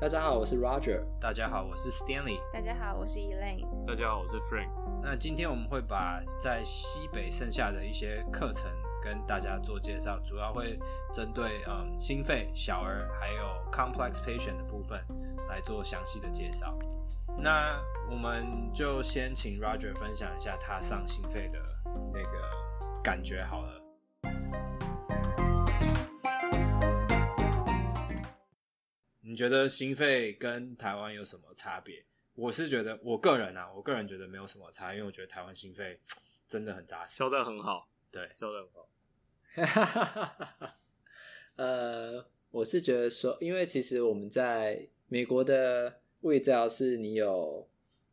大家好，我是 Roger。大家好，我是 Stanley。大家好，我是 Elaine。大家好，我是 Frank。那今天我们会把在西北剩下的一些课程跟大家做介绍，主要会针对嗯心肺、小儿还有 complex patient 的部分来做详细的介绍。那我们就先请 Roger 分享一下他上心肺的那个感觉好了。你觉得心肺跟台湾有什么差别？我是觉得，我个人啊，我个人觉得没有什么差，因为我觉得台湾心肺真的很扎实，教的很好，对，教的很好。呃，我是觉得说，因为其实我们在美国的物理治疗是你有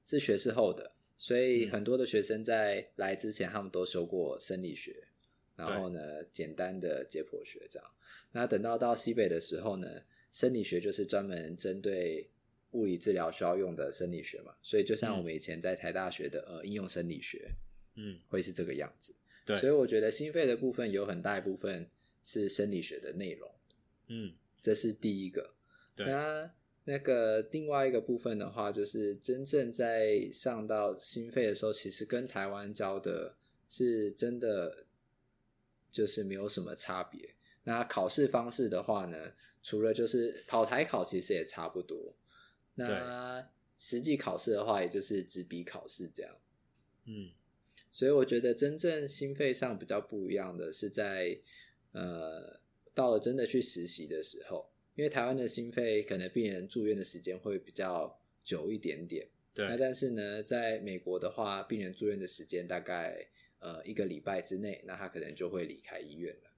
是学士后的，所以很多的学生在来之前，他们都修过生理学，然后呢，简单的解剖学这样。那等到到西北的时候呢，生理学就是专门针对物理治疗需要用的生理学嘛，所以就像我们以前在台大学的呃应用生理学，嗯，会是这个样子。对，所以我觉得心肺的部分有很大一部分是生理学的内容，嗯，这是第一个。对，那那个另外一个部分的话，就是真正在上到心肺的时候，其实跟台湾教的是真的就是没有什么差别。那考试方式的话呢，除了就是跑台考，其实也差不多。那实际考试的话，也就是纸笔考试这样。嗯，所以我觉得真正心肺上比较不一样的是在呃，到了真的去实习的时候，因为台湾的心肺可能病人住院的时间会比较久一点点。对。那但是呢，在美国的话，病人住院的时间大概呃一个礼拜之内，那他可能就会离开医院了。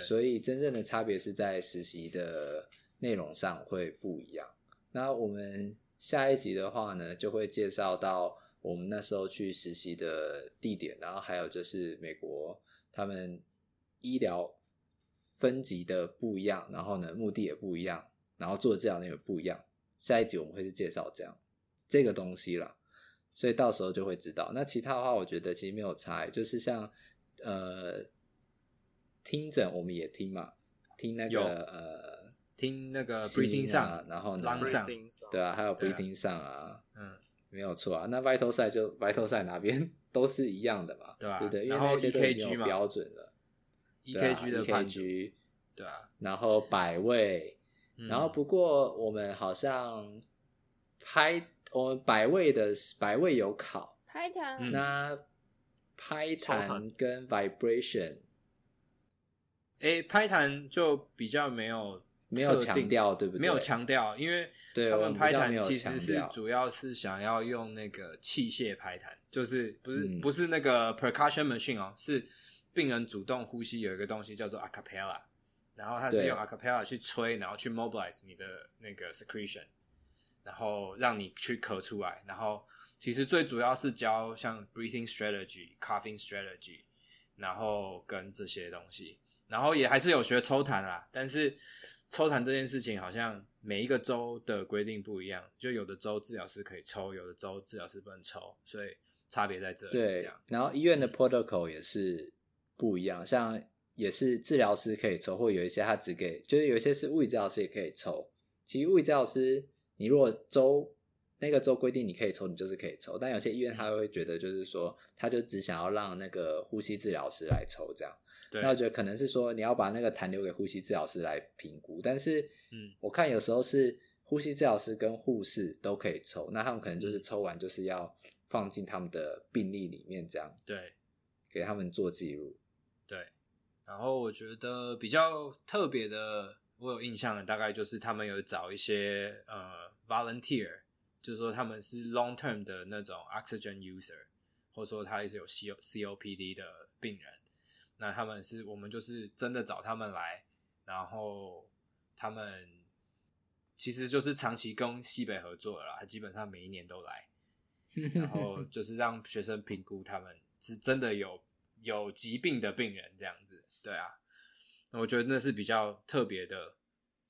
所以真正的差别是在实习的内容上会不一样。那我们下一集的话呢，就会介绍到我们那时候去实习的地点，然后还有就是美国他们医疗分级的不一样，然后呢目的也不一样，然后做的治疗内容不一样。下一集我们会是介绍这样这个东西啦，所以到时候就会知道。那其他的话，我觉得其实没有差，就是像呃。听诊我们也听嘛，听那个呃，听那个 breathing 上，然后呢，lung 上，对啊，还有 breathing 上啊，嗯，没有错啊。那 vital sign 就 vital sign 哪边都是一样的嘛，对吧？对对，因为那些都已经有标准了，EKG 的 EKG，对啊，然后百位，然后不过我们好像拍我们百位的百位有考，拍弹，那拍弹。跟 vibration。诶、欸，拍弹就比较没有没有强调，对不对？没有强调，因为他们拍弹其实是主要是想要用那个器械拍弹，就是不是、嗯、不是那个 percussion machine 哦，是病人主动呼吸有一个东西叫做 acapella，然后它是用 acapella 去吹，然后去 mobilize 你的那个 secretion，然后让你去咳出来，然后其实最主要是教像 breathing strategy、coughing strategy，然后跟这些东西。然后也还是有学抽痰啦，但是抽痰这件事情好像每一个州的规定不一样，就有的州治疗师可以抽，有的州治疗师不能抽，所以差别在这里。对，然后医院的 protocol 也是不一样，像也是治疗师可以抽，或有一些他只给，就是有一些是物理治疗师也可以抽。其实物理治疗师，你如果州那个州规定你可以抽，你就是可以抽，但有些医院他会觉得就是说，他就只想要让那个呼吸治疗师来抽这样。那我觉得可能是说你要把那个痰留给呼吸治疗师来评估，但是，嗯，我看有时候是呼吸治疗师跟护士都可以抽，那他们可能就是抽完就是要放进他们的病历里面，这样对，给他们做记录。对，然后我觉得比较特别的，我有印象的大概就是他们有找一些呃 volunteer，就是说他们是 long term 的那种 oxygen user，或者说他也是有 C O C O P D 的病人。那他们是我们就是真的找他们来，然后他们其实就是长期跟西北合作了啦，基本上每一年都来，然后就是让学生评估他们是真的有有疾病的病人这样子，对啊，那我觉得那是比较特别的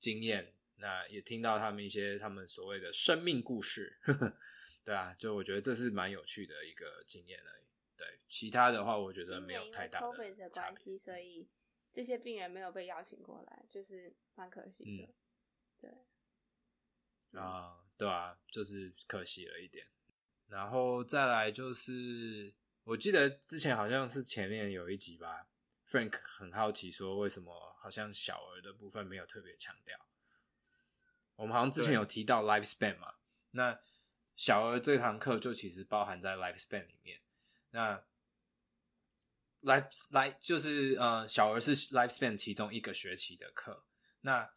经验，那也听到他们一些他们所谓的生命故事，对啊，就我觉得这是蛮有趣的一个经验而已。对，其他的话我觉得没有太大的。因为 COVID 的关系，所以这些病人没有被邀请过来，就是蛮可惜的。嗯、对，啊，对啊，就是可惜了一点。然后再来就是，我记得之前好像是前面有一集吧，Frank 很好奇说为什么好像小儿的部分没有特别强调。我们好像之前有提到 lifespan 嘛，那小儿这堂课就其实包含在 lifespan 里面。那 life life 就是呃，小儿是 lifespan 其中一个学期的课。那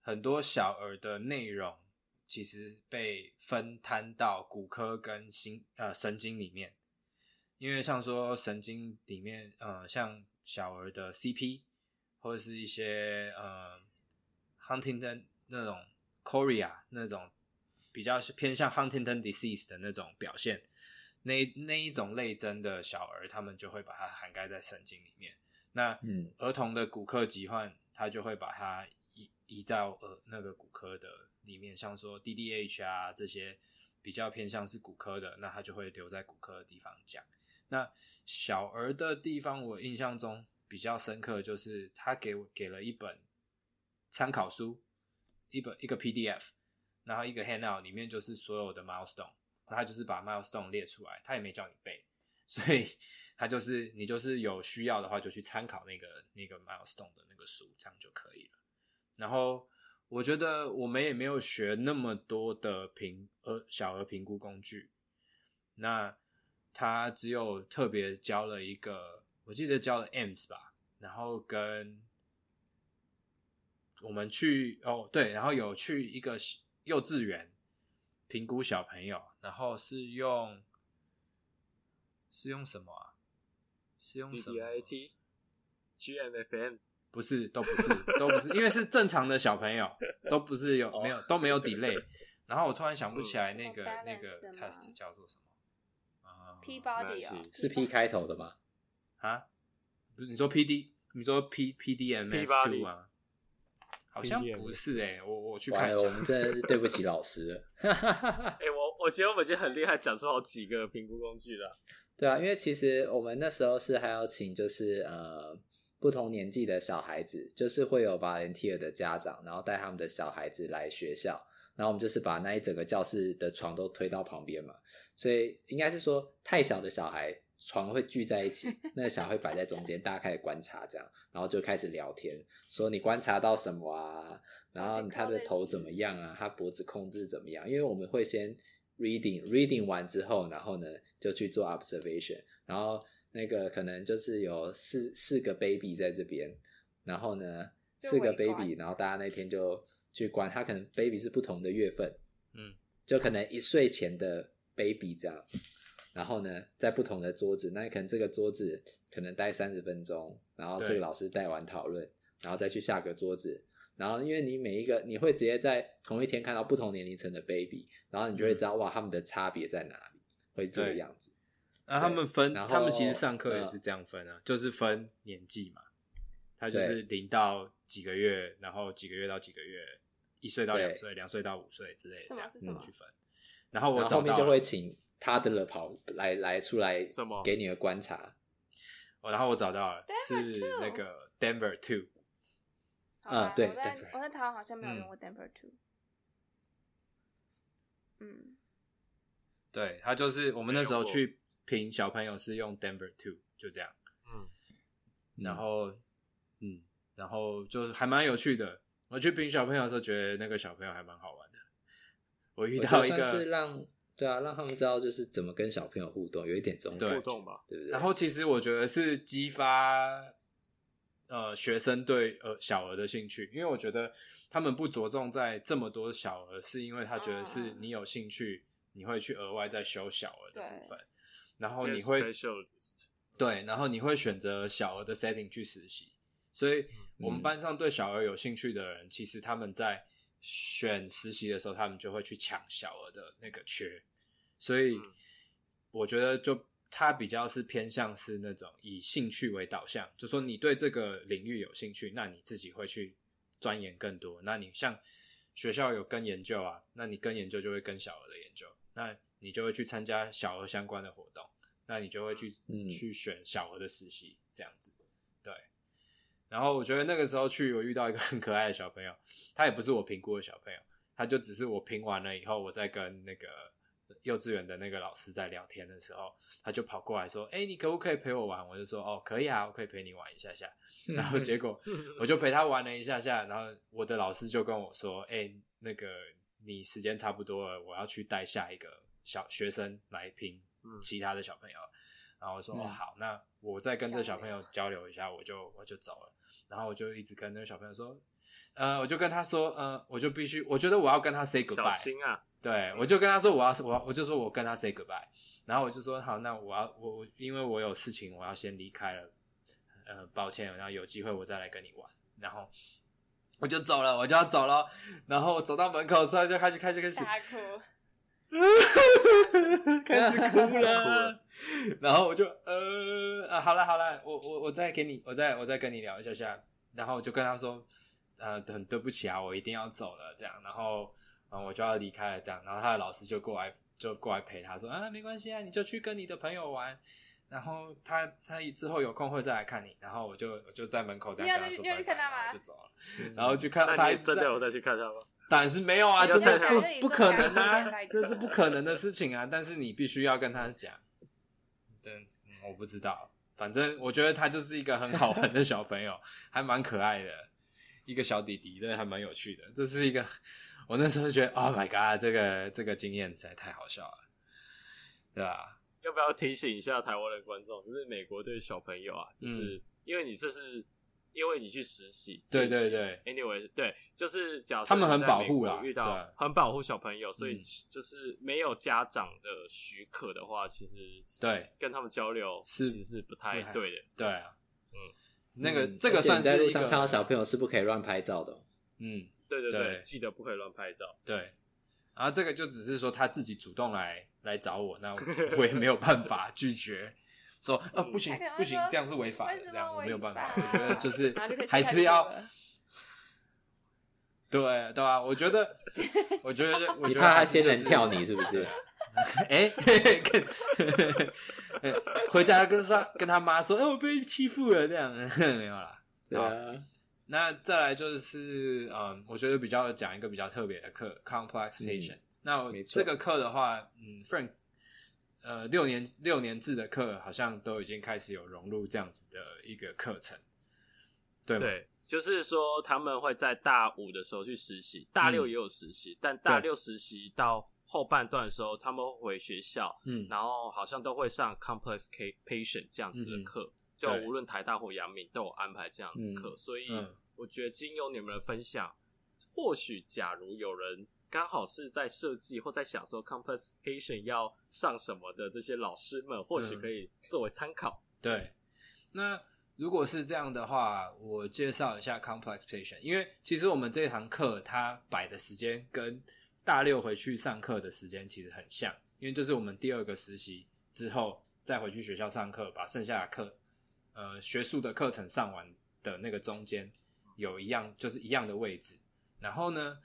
很多小儿的内容其实被分摊到骨科跟心呃神经里面，因为像说神经里面呃，像小儿的 CP 或者是一些呃 Huntington 那种 chorea 那种比较偏向 Huntington disease 的那种表现。那那一种类征的小儿，他们就会把它涵盖在神经里面。那嗯，儿童的骨科疾患，他就会把它移移到呃那个骨科的里面，像说 DDH 啊这些比较偏向是骨科的，那他就会留在骨科的地方讲。那小儿的地方，我印象中比较深刻，就是他给我给了一本参考书，一本一个 PDF，然后一个 handout 里面就是所有的 milestone。他就是把 milestone 列出来，他也没叫你背，所以他就是你就是有需要的话就去参考那个那个 milestone 的那个书，这样就可以了。然后我觉得我们也没有学那么多的评呃小额评估工具，那他只有特别教了一个，我记得教了 M's 吧，然后跟我们去哦对，然后有去一个幼稚园。评估小朋友，然后是用是用什么啊？是用什么？CDIT、GMFM？不是，都不是，都不是，因为是正常的小朋友，都不是有没有都没有 delay。然后我突然想不起来那个那个 test 叫做什么啊？P body 啊？是 P 开头的吗？啊？不是，你说 PD？你说 P PDMS two 吗？好像不是哎、欸，我我去看一下。我们真的是对不起老师了。哎、欸，我我觉得我们已经很厉害，讲出好几个评估工具了。对啊，因为其实我们那时候是还要请，就是呃不同年纪的小孩子，就是会有 volunteer 的家长，然后带他们的小孩子来学校，然后我们就是把那一整个教室的床都推到旁边嘛，所以应该是说太小的小孩。床会聚在一起，那个小孩会摆在中间，大家开始观察，这样，然后就开始聊天，说你观察到什么啊？然后他的头怎么样啊？他脖子控制怎么样？因为我们会先 reading，reading 完之后，然后呢就去做 observation，然后那个可能就是有四四个 baby 在这边，然后呢四个 baby，然后大家那天就去观，他可能 baby 是不同的月份，嗯，就可能一岁前的 baby 这样。然后呢，在不同的桌子，那可能这个桌子可能待三十分钟，然后这个老师带完讨论，然后再去下个桌子，然后因为你每一个你会直接在同一天看到不同年龄层的 baby，然后你就会知道、嗯、哇，他们的差别在哪里，会这个样子。那他们分，他们其实上课也是这样分啊，嗯、就是分年纪嘛，他就是零到几个月，然后几个月到几个月，一岁到两岁，两岁到五岁之类的这样子去分。然后我后面就会请。他的了跑来来出来给你的观察，哦，然后我找到了是那个 Denver Two，啊对，我在我在台湾好像没有用过 Denver Two，嗯，对，他就是我们那时候去评小朋友是用 Denver Two，就这样，嗯，然后嗯，然后就还蛮有趣的，我去评小朋友的时候觉得那个小朋友还蛮好玩的，我遇到一个是让。对啊，让他们知道就是怎么跟小朋友互动，有一点这种互动吧，对不对？然后其实我觉得是激发呃学生对呃小儿的兴趣，因为我觉得他们不着重在这么多小儿，是因为他觉得是你有兴趣，你会去额外再修小儿的部分，然后你会对，然后你会选择小儿的 setting 去实习，所以我们班上对小儿有兴趣的人，其实他们在。选实习的时候，他们就会去抢小额的那个缺，所以我觉得就他比较是偏向是那种以兴趣为导向，就说你对这个领域有兴趣，那你自己会去钻研更多。那你像学校有跟研究啊，那你跟研究就会跟小额的研究，那你就会去参加小额相关的活动，那你就会去、嗯、去选小额的实习这样子。然后我觉得那个时候去，我遇到一个 很可爱的小朋友，他也不是我评估的小朋友，他就只是我评完了以后，我再跟那个幼稚园的那个老师在聊天的时候，他就跑过来说：“哎、欸，你可不可以陪我玩？”我就说：“哦，可以啊，我可以陪你玩一下下。”然后结果我就陪他玩了一下下，然后我的老师就跟我说：“哎、欸，那个你时间差不多了，我要去带下一个小学生来评其他的小朋友。”然后我说：“哦，好，那我再跟这小朋友交流一下，我就我就走了。”然后我就一直跟那个小朋友说：“呃，我就跟他说，呃，我就必须，我觉得我要跟他 say goodbye。”小心啊！对，我就跟他说我要我我就说我跟他 say goodbye。然后我就说好，那我要我我因为我有事情，我要先离开了。呃，抱歉，然后有机会我再来跟你玩。然后我就走了，我就要走了。然后走到门口之后，就开始开始开始大哭，开始哭了。然后我就呃啊，好了好了，我我我再给你，我再我再跟你聊一下下。然后我就跟他说，呃，很对不起啊，我一定要走了，这样。然后嗯，我就要离开了，这样。然后他的老师就过来就过来陪他说啊，没关系啊，你就去跟你的朋友玩。然后他他之后有空会再来看你，然后我就我就在门口这样跟他说拜拜，然后就走了，然后就看到他一直真的我再去看他吗？当然是没有啊，这是不不可能啊，这是不可能的事情啊！但是你必须要跟他讲，嗯，我不知道，反正我觉得他就是一个很好玩的小朋友，还蛮可爱的一个小弟弟，真的，还蛮有趣的。这是一个 我那时候觉得，Oh my God，这个这个经验实在太好笑了，对吧？要不要提醒一下台湾的观众？就是美国对小朋友啊，就是因为你这是因为你去实习，对对对，anyway，对，就是假设他们很保护啦，遇到很保护小朋友，所以就是没有家长的许可的话，其实对跟他们交流是其实是不太对的。对啊，嗯，那个这个算是在路上看到小朋友是不可以乱拍照的。嗯，对对对，记得不可以乱拍照。对。然后这个就只是说他自己主动来来找我，那我也没有办法拒绝，说呃不行不行，这样是违法的，这样我没有办法。我觉得就是还是要，对对啊，我觉得我觉得我觉得你怕他仙人跳你是不是？哎，回家跟他跟他妈说，哎我被欺负了，这样没有啦。对啊。那再来就是，嗯，我觉得比较讲一个比较特别的课，complex patient。嗯、那这个课的话，嗯，Frank，呃，六年六年制的课好像都已经开始有融入这样子的一个课程，对吗？对，就是说他们会在大五的时候去实习，大六也有实习，嗯、但大六实习到后半段的时候，他们回学校，嗯，然后好像都会上 complex patient 这样子的课。嗯就无论台大或阳明都有安排这样子课，嗯、所以我觉得经由你们的分享，嗯、或许假如有人刚好是在设计或在想说 complex patient 要上什么的这些老师们，或许可以作为参考。对，那如果是这样的话，我介绍一下 complex patient，因为其实我们这堂课它摆的时间跟大六回去上课的时间其实很像，因为就是我们第二个实习之后再回去学校上课，把剩下的课。呃，学术的课程上完的那个中间有一样，就是一样的位置。然后呢，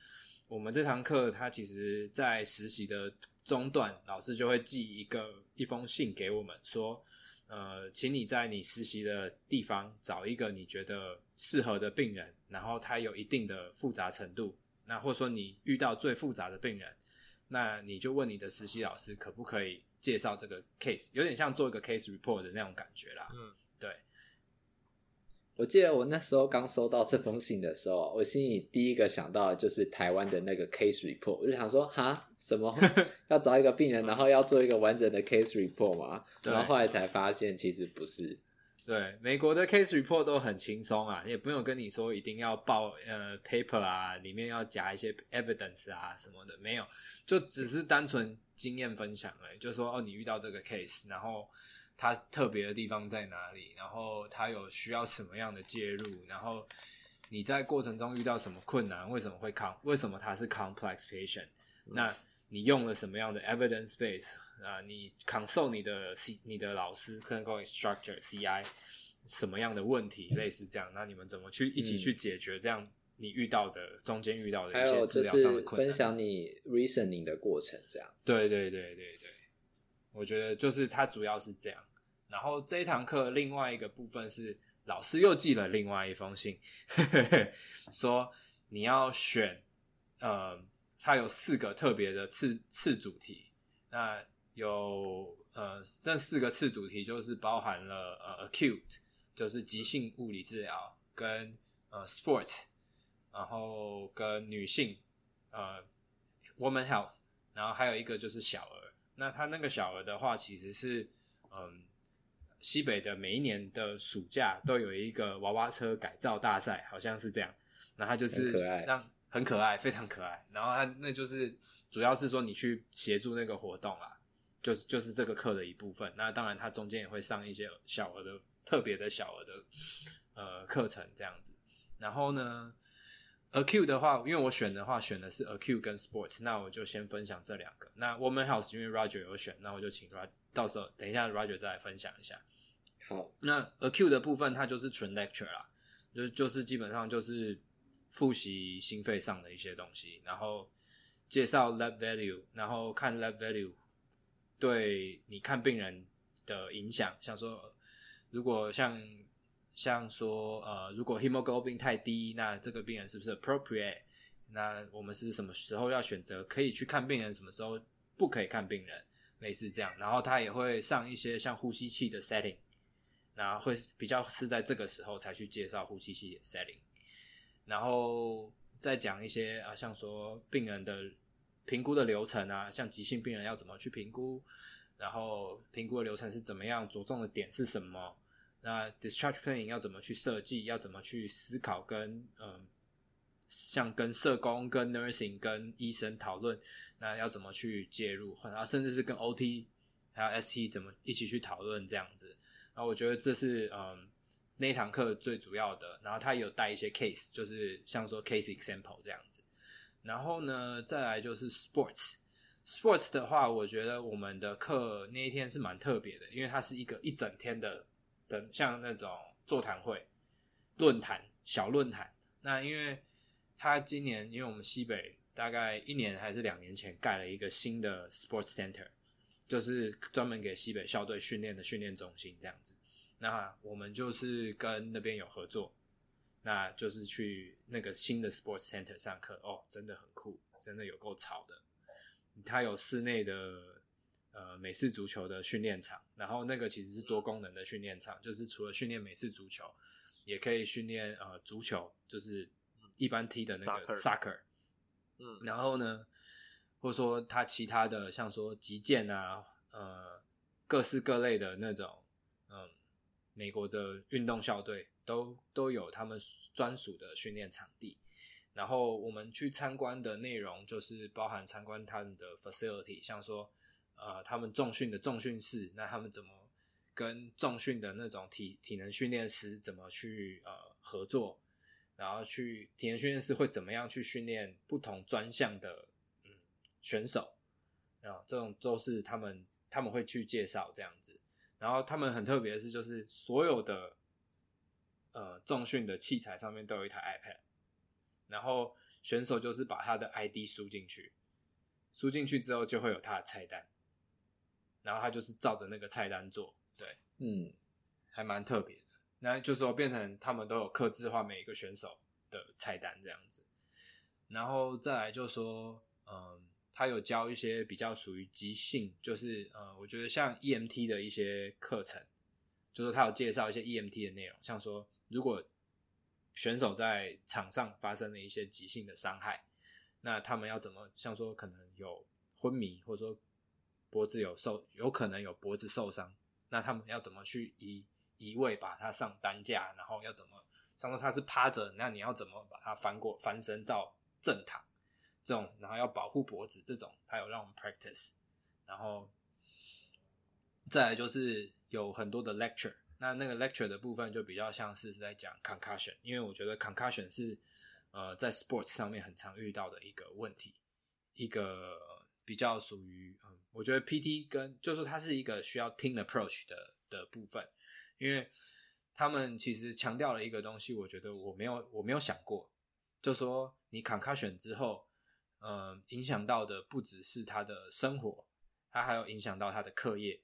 我们这堂课它其实，在实习的中段，老师就会寄一个一封信给我们，说，呃，请你在你实习的地方找一个你觉得适合的病人，然后他有一定的复杂程度，那或者说你遇到最复杂的病人，那你就问你的实习老师可不可以介绍这个 case，有点像做一个 case report 的那种感觉啦。嗯。对，我记得我那时候刚收到这封信的时候，我心里第一个想到的就是台湾的那个 case report，我就想说，哈，什么 要找一个病人，然后要做一个完整的 case report 吗？然后后来才发现，其实不是。对，美国的 case report 都很轻松啊，也不用跟你说一定要报呃 paper 啊，里面要夹一些 evidence 啊什么的，没有，就只是单纯经验分享而已，就说哦，你遇到这个 case，然后。它特别的地方在哪里？然后它有需要什么样的介入？然后你在过程中遇到什么困难？为什么会 com？为什么它是 complex patient？那你用了什么样的 evidence base 啊？你 consult 你的 C 你的老师 clinical instructor CI 什么样的问题？类似这样，那你们怎么去一起去解决这样你遇到的中间遇到的一些治疗上的困难？分享你 reasoning 的过程，这样。对对对对对，我觉得就是它主要是这样。然后这一堂课另外一个部分是老师又寄了另外一封信，呵呵说你要选呃它有四个特别的次次主题，那有呃，那四个次主题就是包含了呃，acute 就是急性物理治疗，跟呃，sports，然后跟女性呃，woman health，然后还有一个就是小儿。那他那个小儿的话，其实是嗯，西北的每一年的暑假都有一个娃娃车改造大赛，好像是这样。那他就是让。很可爱，非常可爱。然后他那就是主要是说你去协助那个活动啦，就是就是这个课的一部分。那当然，他中间也会上一些小额的特别的小额的呃课程这样子。然后呢，acute 的话，因为我选的话选的是 acute 跟 sports，那我就先分享这两个。那 woman health 因为 Roger 有选，那我就请 Roger 到时候等一下 Roger 再来分享一下。好，那 acute 的部分它就是纯 lecture 啦，就就是基本上就是。复习心肺上的一些东西，然后介绍 lab value，然后看 lab value 对你看病人的影响，像说如果像像说呃，如果 hemoglobin 太低，那这个病人是不是 appropriate？那我们是什么时候要选择可以去看病人，什么时候不可以看病人，类似这样。然后他也会上一些像呼吸器的 setting，然后会比较是在这个时候才去介绍呼吸器的 setting。然后再讲一些啊，像说病人的评估的流程啊，像急性病人要怎么去评估，然后评估的流程是怎么样，着重的点是什么？那 discharge planning 要怎么去设计？要怎么去思考？跟嗯，像跟社工、跟 nursing、跟医生讨论，那要怎么去介入？然后甚至是跟 OT 还有 ST 怎么一起去讨论这样子？然后我觉得这是嗯。那一堂课最主要的，然后他有带一些 case，就是像说 case example 这样子。然后呢，再来就是 sports。sports 的话，我觉得我们的课那一天是蛮特别的，因为它是一个一整天的的，像那种座谈会、论坛、小论坛。那因为他今年，因为我们西北大概一年还是两年前盖了一个新的 sports center，就是专门给西北校队训练的训练中心这样子。那我们就是跟那边有合作，那就是去那个新的 sports center 上课哦，真的很酷，真的有够吵的。它有室内的呃美式足球的训练场，然后那个其实是多功能的训练场，就是除了训练美式足球，也可以训练呃足球，就是一般踢的那个 soccer。嗯，然后呢，或者说它其他的像说击剑啊，呃，各式各类的那种。嗯美国的运动校队都都有他们专属的训练场地，然后我们去参观的内容就是包含参观他们的 facility，像说呃他们重训的重训室，那他们怎么跟重训的那种体体能训练师怎么去呃合作，然后去体能训练师会怎么样去训练不同专项的选手啊，这种都是他们他们会去介绍这样子。然后他们很特别的是，就是所有的呃重训的器材上面都有一台 iPad，然后选手就是把他的 ID 输进去，输进去之后就会有他的菜单，然后他就是照着那个菜单做，对，嗯，还蛮特别的。那就是说变成他们都有客制化每一个选手的菜单这样子，然后再来就说，嗯。他有教一些比较属于即兴，就是呃，我觉得像 EMT 的一些课程，就是他有介绍一些 EMT 的内容，像说如果选手在场上发生了一些急性的伤害，那他们要怎么，像说可能有昏迷，或者说脖子有受，有可能有脖子受伤，那他们要怎么去移移位把他上担架，然后要怎么，像说他是趴着，那你要怎么把他翻过翻身到正躺？这种，然后要保护脖子，这种他有让我们 practice，然后再来就是有很多的 lecture，那那个 lecture 的部分就比较像是在讲 concussion，因为我觉得 concussion 是呃在 sports 上面很常遇到的一个问题，一个比较属于嗯，我觉得 PT 跟就是它是一个需要听 approach 的的部分，因为他们其实强调了一个东西，我觉得我没有我没有想过，就说你 concussion 之后。呃，影响到的不只是他的生活，他还有影响到他的课业。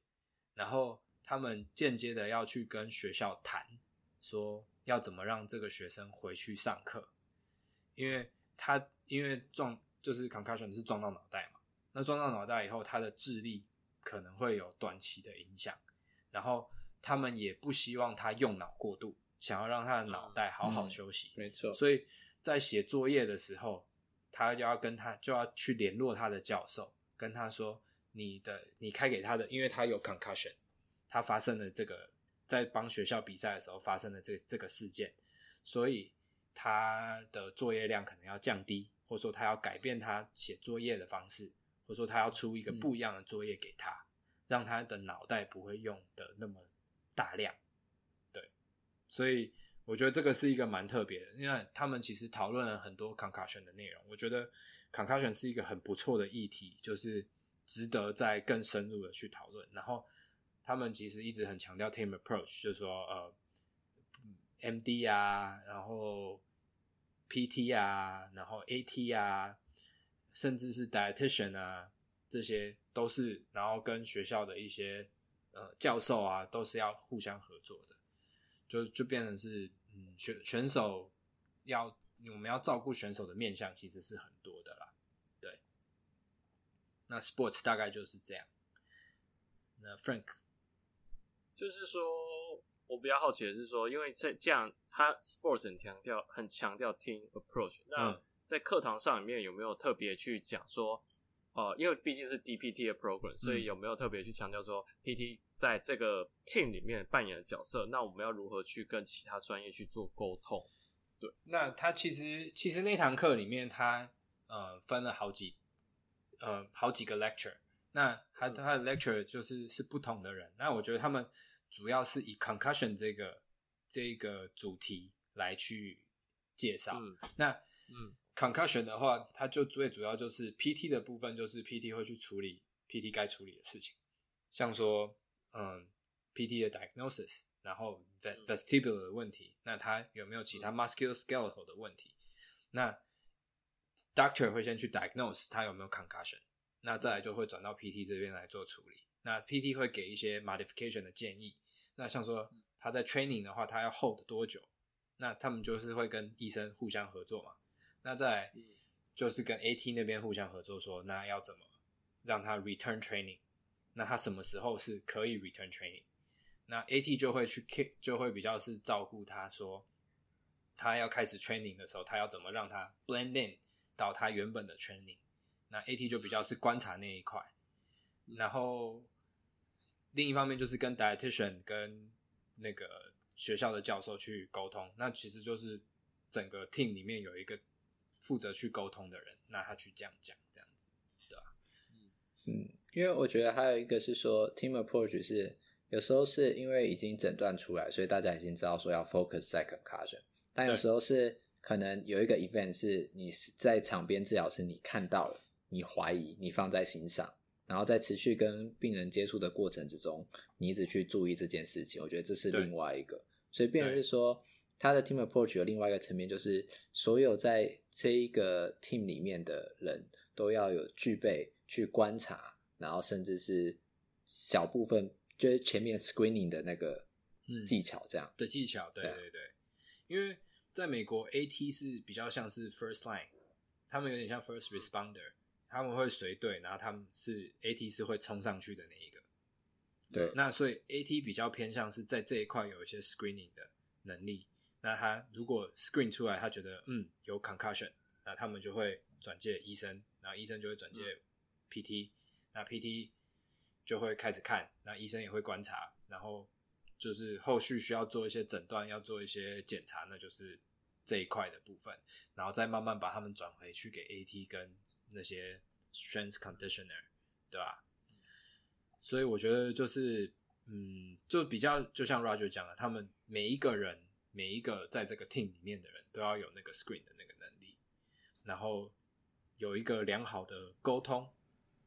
然后他们间接的要去跟学校谈，说要怎么让这个学生回去上课，因为他因为撞就是 concussion 是撞到脑袋嘛，那撞到脑袋以后，他的智力可能会有短期的影响，然后他们也不希望他用脑过度，想要让他的脑袋好好休息，嗯、没错。所以在写作业的时候，他就要跟他就要去联络他的教授，跟他说你的你开给他的，因为他有 concussion，他发生了这个在帮学校比赛的时候发生了这这个事件，所以。他的作业量可能要降低，或者说他要改变他写作业的方式，或者说他要出一个不一样的作业给他，嗯、让他的脑袋不会用的那么大量。对，所以我觉得这个是一个蛮特别的，因为他们其实讨论了很多 concussion 的内容。我觉得 concussion 是一个很不错的议题，就是值得再更深入的去讨论。然后他们其实一直很强调 team approach，就是说呃，MD 啊，然后。PT 啊，然后 AT 啊，甚至是 dietitian 啊，这些都是，然后跟学校的一些呃教授啊，都是要互相合作的，就就变成是，选选手要我们要照顾选手的面向，其实是很多的啦，对。那 sports 大概就是这样。那 Frank 就是说。我比较好奇的是说，因为在这样，他 sports 很强调，很强调 team approach。那在课堂上里面有没有特别去讲说，呃，因为毕竟是 DPT 的 program，所以有没有特别去强调说，PT 在这个 team 里面扮演的角色？那我们要如何去跟其他专业去做沟通？对，那他其实其实那堂课里面他呃分了好几呃好几个 lecture，那他他的 lecture 就是是不同的人，那我觉得他们。主要是以 concussion 这个这个主题来去介绍。嗯、那嗯，concussion 的话，它就最主要就是 PT 的部分，就是 PT 会去处理 PT 该处理的事情，像说嗯 PT 的 diagnosis，然后 vestibular 的问题，那他有没有其他 musculoskeletal 的问题？那 doctor 会先去 diagnose 他有没有 concussion，那再来就会转到 PT 这边来做处理。那 PT 会给一些 modification 的建议。那像说他在 training 的话，他要 hold 多久？那他们就是会跟医生互相合作嘛。那再就是跟 AT 那边互相合作说，那要怎么让他 return training？那他什么时候是可以 return training？那 AT 就会去 K 就会比较是照顾他说，他要开始 training 的时候，他要怎么让他 blend in 到他原本的 training？那 AT 就比较是观察那一块，然后。另一方面就是跟 dietitian 跟那个学校的教授去沟通，那其实就是整个 team 里面有一个负责去沟通的人，那他去这样讲这样子，对吧？嗯，因为我觉得还有一个是说 team approach 是有时候是因为已经诊断出来，所以大家已经知道说要 focus 在 concussion，但有时候是可能有一个 event 是你在场边治疗时你看到了，你怀疑，你放在心上。然后在持续跟病人接触的过程之中，你一直去注意这件事情，我觉得这是另外一个。所以变成是说，他的 team approach 有另外一个层面，就是所有在这一个 team 里面的人都要有具备去观察，然后甚至是小部分就是前面 screening 的那个技巧，这样、嗯、的技巧。对对对，对，因为在美国 AT 是比较像是 first line，他们有点像 first responder。他们会随队，然后他们是 AT 是会冲上去的那一个，对。那所以 AT 比较偏向是在这一块有一些 screening 的能力。那他如果 screen 出来，他觉得嗯有 concussion，那他们就会转介医生，然后医生就会转介 PT，那 PT 就会开始看，那医生也会观察，然后就是后续需要做一些诊断，要做一些检查，那就是这一块的部分，然后再慢慢把他们转回去给 AT 跟。那些 strength conditioner，对吧？所以我觉得就是，嗯，就比较就像 Roger 讲的，他们每一个人，每一个在这个 team 里面的人都要有那个 screen 的那个能力，然后有一个良好的沟通，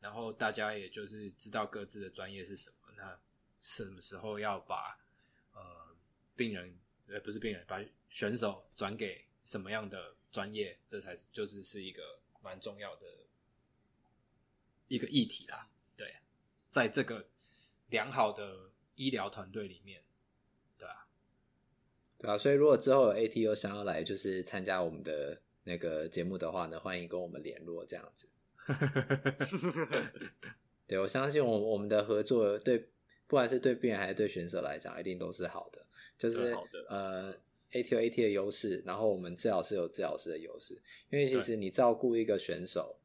然后大家也就是知道各自的专业是什么，那什么时候要把呃病人，呃不是病人，把选手转给什么样的专业，这才是就是是一个。蛮重要的一个议题啦，对，在这个良好的医疗团队里面，对啊，所以如果之后有 AT 有想要来，就是参加我们的那那个节目的话呢，欢迎跟我们联络这样子。对，我相信我我们的合作对，不管是对病人还是对选手来讲，一定都是好的。就是呃，AT 有 AT 的优势，然后我们治疗师有治疗师的优势。因为其实你照顾一个选手，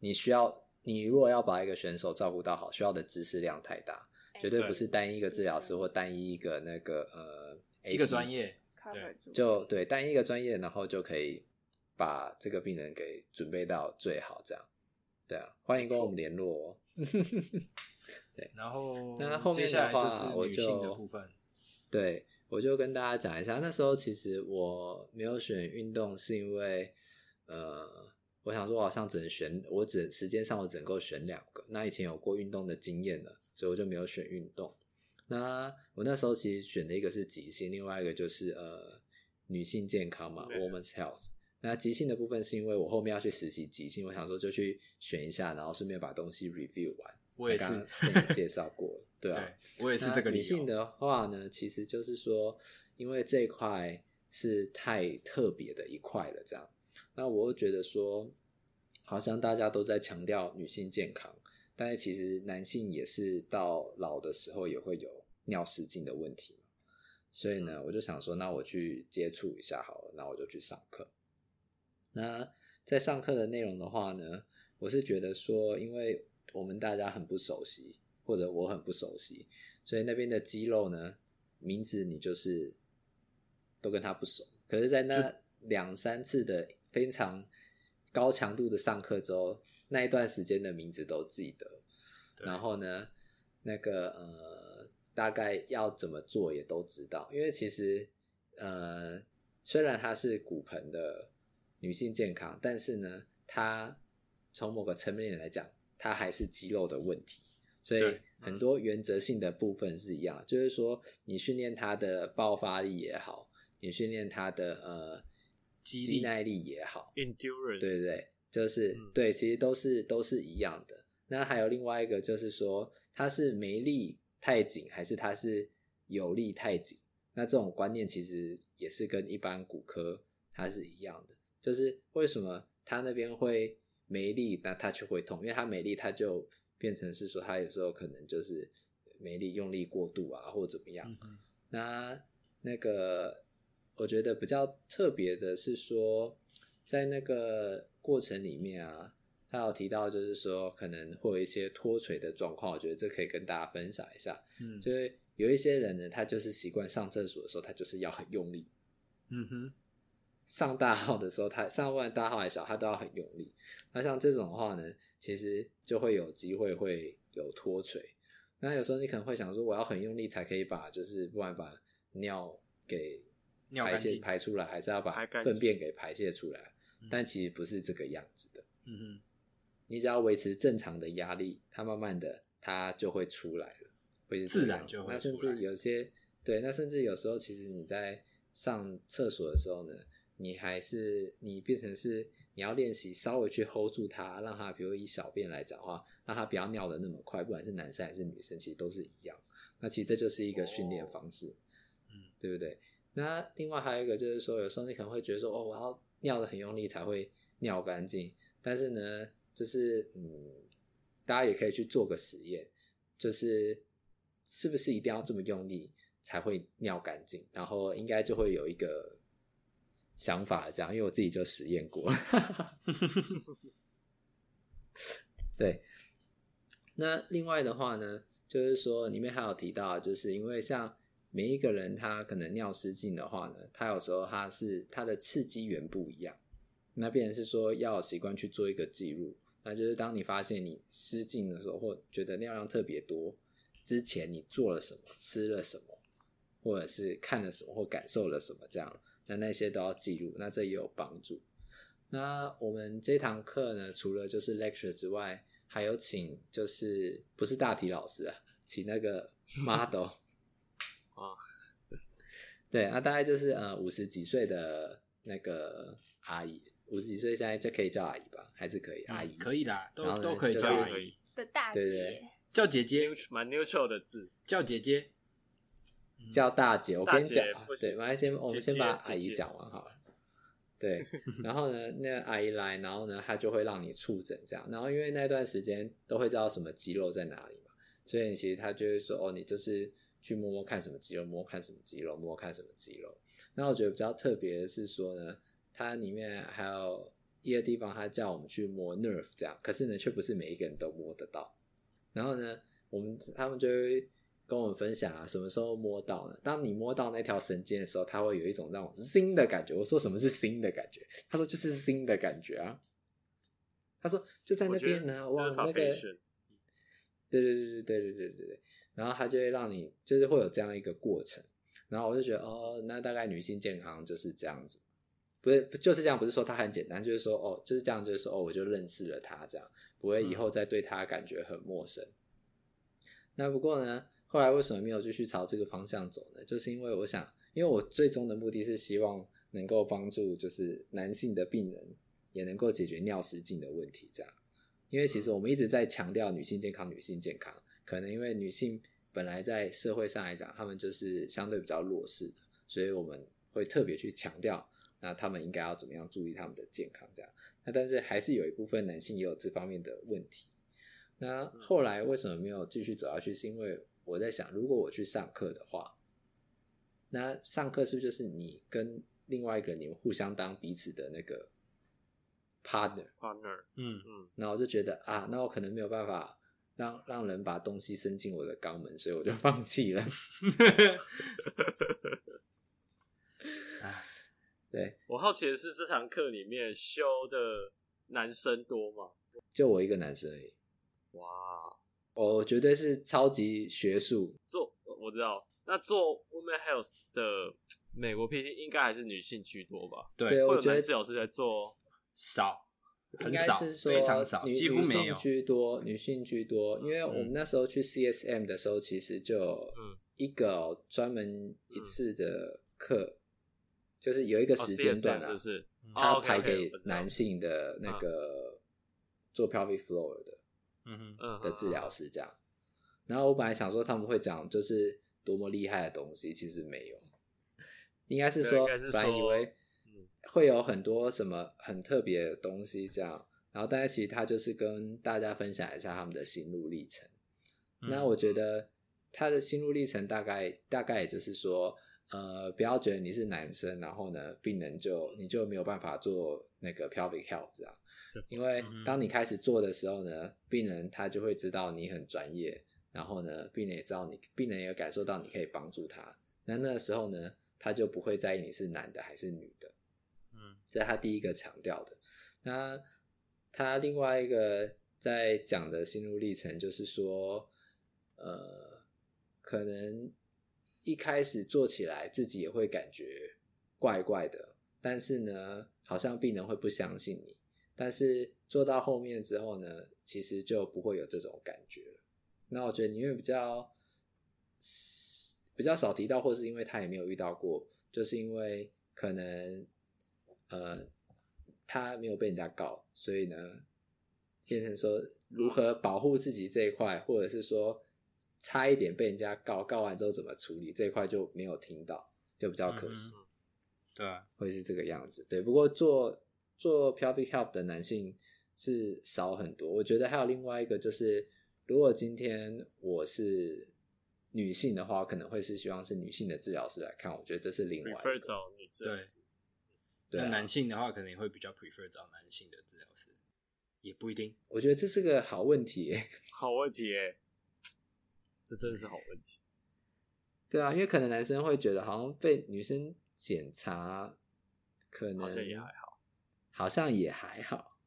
你需要你如果要把一个选手照顾到好，需要的知识量太大，绝对不是单一一个治疗师或单一一个那个呃一个专业，对，就对单一一个专业，然后就可以把这个病人给准备到最好，这样。对啊，欢迎跟我们联络哦。对，然后那后面的话，我就对。我就跟大家讲一下，那时候其实我没有选运动，是因为呃，我想说我好像只能选，我只时间上我只能够选两个。那以前有过运动的经验了，所以我就没有选运动。那我那时候其实选的一个是急性，另外一个就是呃女性健康嘛，Women's Health。那急性的部分是因为我后面要去实习急性，我想说就去选一下，然后顺便把东西 review 完。我也是介绍过。对啊，对，我也是这个。女性的话呢，其实就是说，因为这一块是太特别的一块了，这样。那我又觉得说，好像大家都在强调女性健康，但是其实男性也是到老的时候也会有尿失禁的问题。所以呢，我就想说，那我去接触一下好了，那我就去上课。那在上课的内容的话呢，我是觉得说，因为我们大家很不熟悉。或者我很不熟悉，所以那边的肌肉呢，名字你就是都跟他不熟。可是，在那两三次的非常高强度的上课之后，那一段时间的名字都记得。然后呢，那个呃，大概要怎么做也都知道。因为其实呃，虽然它是骨盆的女性健康，但是呢，它从某个层面来讲，它还是肌肉的问题。所以很多原则性的部分是一样，就是说你训练它的爆发力也好，你训练它的呃肌耐力也好，endurance，对对对，就是、嗯、对，其实都是都是一样的。那还有另外一个就是说，它是没力太紧，还是它是有力太紧？那这种观念其实也是跟一般骨科它是一样的，就是为什么它那边会没力，那它却会痛？因为它没力，它就变成是说，他有时候可能就是没力用力过度啊，或者怎么样。嗯、那那个我觉得比较特别的是说，在那个过程里面啊，他有提到就是说可能会有一些脱垂的状况，我觉得这可以跟大家分享一下。嗯，就是有一些人呢，他就是习惯上厕所的时候，他就是要很用力。嗯哼，上大号的时候，他上完大号还小，他都要很用力。那像这种的话呢，其实就会有机会会有脱垂。那有时候你可能会想说，我要很用力才可以把，就是不然把尿给排泄排出来，还是要把粪便给排泄出来？但其实不是这个样子的。嗯哼，你只要维持正常的压力，它慢慢的它就会出来了，会是自然就会。那甚至有些对，那甚至有时候其实你在上厕所的时候呢，你还是你变成是。你要练习稍微去 hold 住它，让它，比如以小便来讲的话，让它不要尿的那么快，不管是男生还是女生，其实都是一样。那其实这就是一个训练方式，嗯，对不对？那另外还有一个就是说，有时候你可能会觉得说，哦，我要尿得很用力才会尿干净，但是呢，就是嗯，大家也可以去做个实验，就是是不是一定要这么用力才会尿干净？然后应该就会有一个。想法这样，因为我自己就实验过了。对，那另外的话呢，就是说里面还有提到，就是因为像每一个人他可能尿失禁的话呢，他有时候他是他的刺激源不一样，那变成是说要习惯去做一个记录，那就是当你发现你失禁的时候，或觉得尿量特别多之前，你做了什么，吃了什么，或者是看了什么或感受了什么这样。那那些都要记录，那这也有帮助。那我们这堂课呢，除了就是 lecture 之外，还有请就是不是大体老师啊，请那个 model 啊，对啊，大概就是呃五十几岁的那个阿姨，五十几岁现在就可以叫阿姨吧，还是可以阿姨，可以的，都都可以叫阿姨。的大姐，叫姐姐，蛮 neutral 的字，叫姐姐。叫大姐，我跟你讲啊，对，我们先我们先把阿姨讲完好了。对，然后呢，那个阿姨来，然后呢，她就会让你触诊这样，然后因为那段时间都会知道什么肌肉在哪里嘛，所以其实她就会说，哦，你就是去摸摸看什么肌肉，摸看什么肌肉，摸看什么肌肉。那我觉得比较特别的是说呢，它里面还有一个地方，它叫我们去摸 nerve 这样，可是呢，却不是每一个人都摸得到。然后呢，我们他们就会。跟我们分享啊，什么时候摸到呢？当你摸到那条神经的时候，它会有一种那种新的感觉。我说什么是新的感觉？他说就是新的感觉啊。他说就在那边呢，往那个，对对对对对对对对对。然后他就会让你就是会有这样一个过程。然后我就觉得哦，那大概女性健康就是这样子，不是就是这样，不是说它很简单，就是说哦就是这样，就是说哦我就认识了他这样，不会以后再对他感觉很陌生。嗯、那不过呢？后来为什么没有继续朝这个方向走呢？就是因为我想，因为我最终的目的是希望能够帮助，就是男性的病人也能够解决尿失禁的问题。这样，因为其实我们一直在强调女性健康，女性健康，可能因为女性本来在社会上来讲，她们就是相对比较弱势的，所以我们会特别去强调，那她们应该要怎么样注意她们的健康。这样，那但是还是有一部分男性也有这方面的问题。那后来为什么没有继续走下去？是因为我在想，如果我去上课的话，那上课是不是就是你跟另外一个人，你们互相当彼此的那个 partner？partner，嗯嗯。那我就觉得啊，那我可能没有办法让让人把东西伸进我的肛门，所以我就放弃了。对，我好奇的是，这堂课里面修的男生多吗？就我一个男生而已。哇。我绝对是超级学术。做我知道，那做 Women Health 的美国 PT 应该还是女性居多吧？对，我觉得治疗师在做少，应该是说非常少，几乎没有。女性居多，女性居多。因为我们那时候去 CSM 的时候，其实就一个专门一次的课，就是有一个时间段啊，就是他排给男性的那个做 pelvic floor 的。嗯哼，的治疗师这样，然后我本来想说他们会讲就是多么厉害的东西，其实没有，应该是说，本来以为会有很多什么很特别的东西这样，然后大家其实他就是跟大家分享一下他们的心路历程。那我觉得他的心路历程大概大概也就是说，呃，不要觉得你是男生，然后呢，病人就你就没有办法做那个 pelvic health 这样。因为当你开始做的时候呢，病人他就会知道你很专业，然后呢，病人也知道你，病人也感受到你可以帮助他。那那个时候呢，他就不会在意你是男的还是女的。这是他第一个强调的。那他另外一个在讲的心路历程就是说，呃，可能一开始做起来自己也会感觉怪怪的，但是呢，好像病人会不相信你。但是做到后面之后呢，其实就不会有这种感觉了。那我觉得你因为比较比较少提到，或是因为他也没有遇到过，就是因为可能呃他没有被人家告，所以呢变成说如何保护自己这一块，或者是说差一点被人家告，告完之后怎么处理这一块就没有听到，就比较可惜。嗯、对，会是这个样子。对，不过做。做 pelvic health 的男性是少很多，我觉得还有另外一个就是，如果今天我是女性的话，可能会是希望是女性的治疗师来看，我觉得这是另外一个。prefer 那男性的话，可能也会比较 prefer 找男性的治疗师，也不一定。我觉得这是个好问题，好问题诶，这真的是好问题。对啊，因为可能男生会觉得好像被女生检查，可能好像也还好。好像也还好，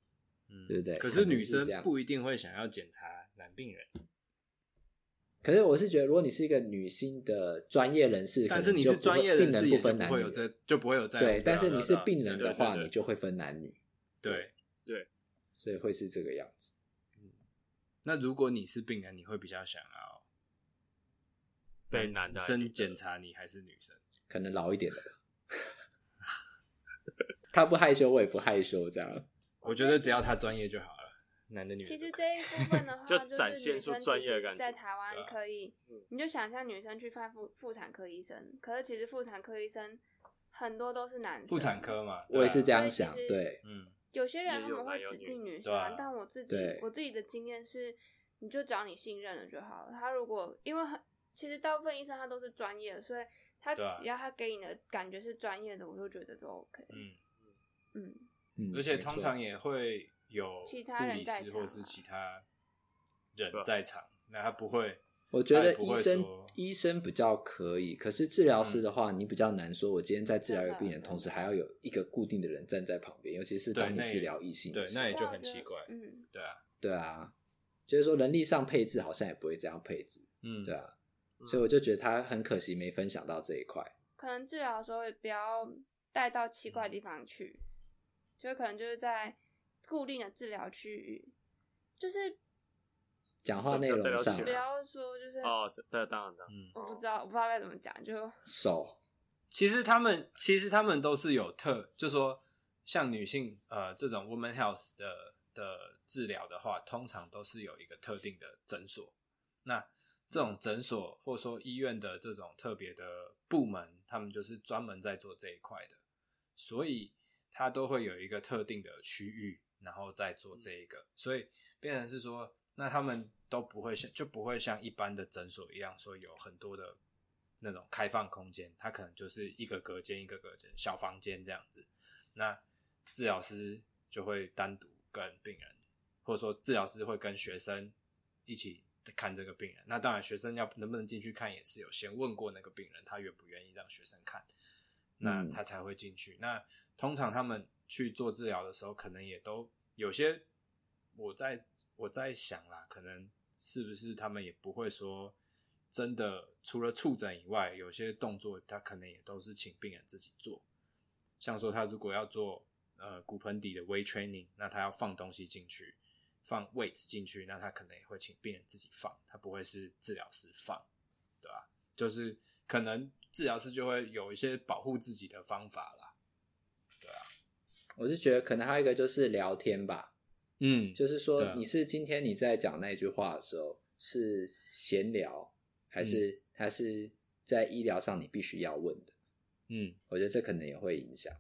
嗯，对不对？可是女生不一定会想要检查男病人。可是我是觉得，如果你是一个女性的专业人士，但是你是专业人士，不分男女，就不会有这对。但是你是病人的话，你就会分男女。对对，所以会是这个样子。嗯，那如果你是病人，你会比较想要被男生检查你还是女生？可能老一点的。他不害羞，我也不害羞，这样。我觉得只要他专业就好了，男的女的。其实这一部分的 话，就展现出专业的感觉。在台湾可以，你就想象女生去看妇妇产科医生，可是其实妇产科医生很多都是男生。妇产科嘛，我也是这样想。对，嗯，有些人他们会指定女生，啊，但我自己我自己的经验是，你就只要你信任了就好了。他如果因为很，其实大部分医生他都是专业的，所以他只要他给你的感觉是专业的，我就觉得都 OK。嗯嗯嗯，而且通常也会有其他人在场，或是其他人在场，那他不会。我觉得医生医生比较可以，可是治疗师的话，你比较难说。我今天在治疗一个病人，同时还要有一个固定的人站在旁边，尤其是当你治疗异性，对，那也就很奇怪。嗯，对啊，对啊，就是说人力上配置好像也不会这样配置。嗯，对啊，所以我就觉得他很可惜没分享到这一块。可能治疗的时候也不要带到奇怪的地方去，就可能就是在固定的治疗区域，就是。讲话内容上，不要说就是哦，这，当然的，嗯，我不知道，我不知道该怎么讲，就手。其实他们，其实他们都是有特，就说像女性呃这种 woman health 的的治疗的话，通常都是有一个特定的诊所。那这种诊所或者说医院的这种特别的部门，他们就是专门在做这一块的，所以它都会有一个特定的区域，然后再做这一个，所以变成是说。那他们都不会像，就不会像一般的诊所一样，说有很多的那种开放空间，它可能就是一个隔间一个隔间小房间这样子。那治疗师就会单独跟病人，或者说治疗师会跟学生一起看这个病人。那当然，学生要能不能进去看，也是有先问过那个病人，他愿不愿意让学生看，那他才会进去。那通常他们去做治疗的时候，可能也都有些我在。我在想啦，可能是不是他们也不会说真的，除了触诊以外，有些动作他可能也都是请病人自己做。像说他如果要做呃骨盆底的 weight training，那他要放东西进去，放 weight 进去，那他可能也会请病人自己放，他不会是治疗师放，对吧？就是可能治疗师就会有一些保护自己的方法啦，对啊。我是觉得可能还有一个就是聊天吧。嗯，就是说，你是今天你在讲那句话的时候是闲聊，还是还是在医疗上你必须要问的？嗯，我觉得这可能也会影响，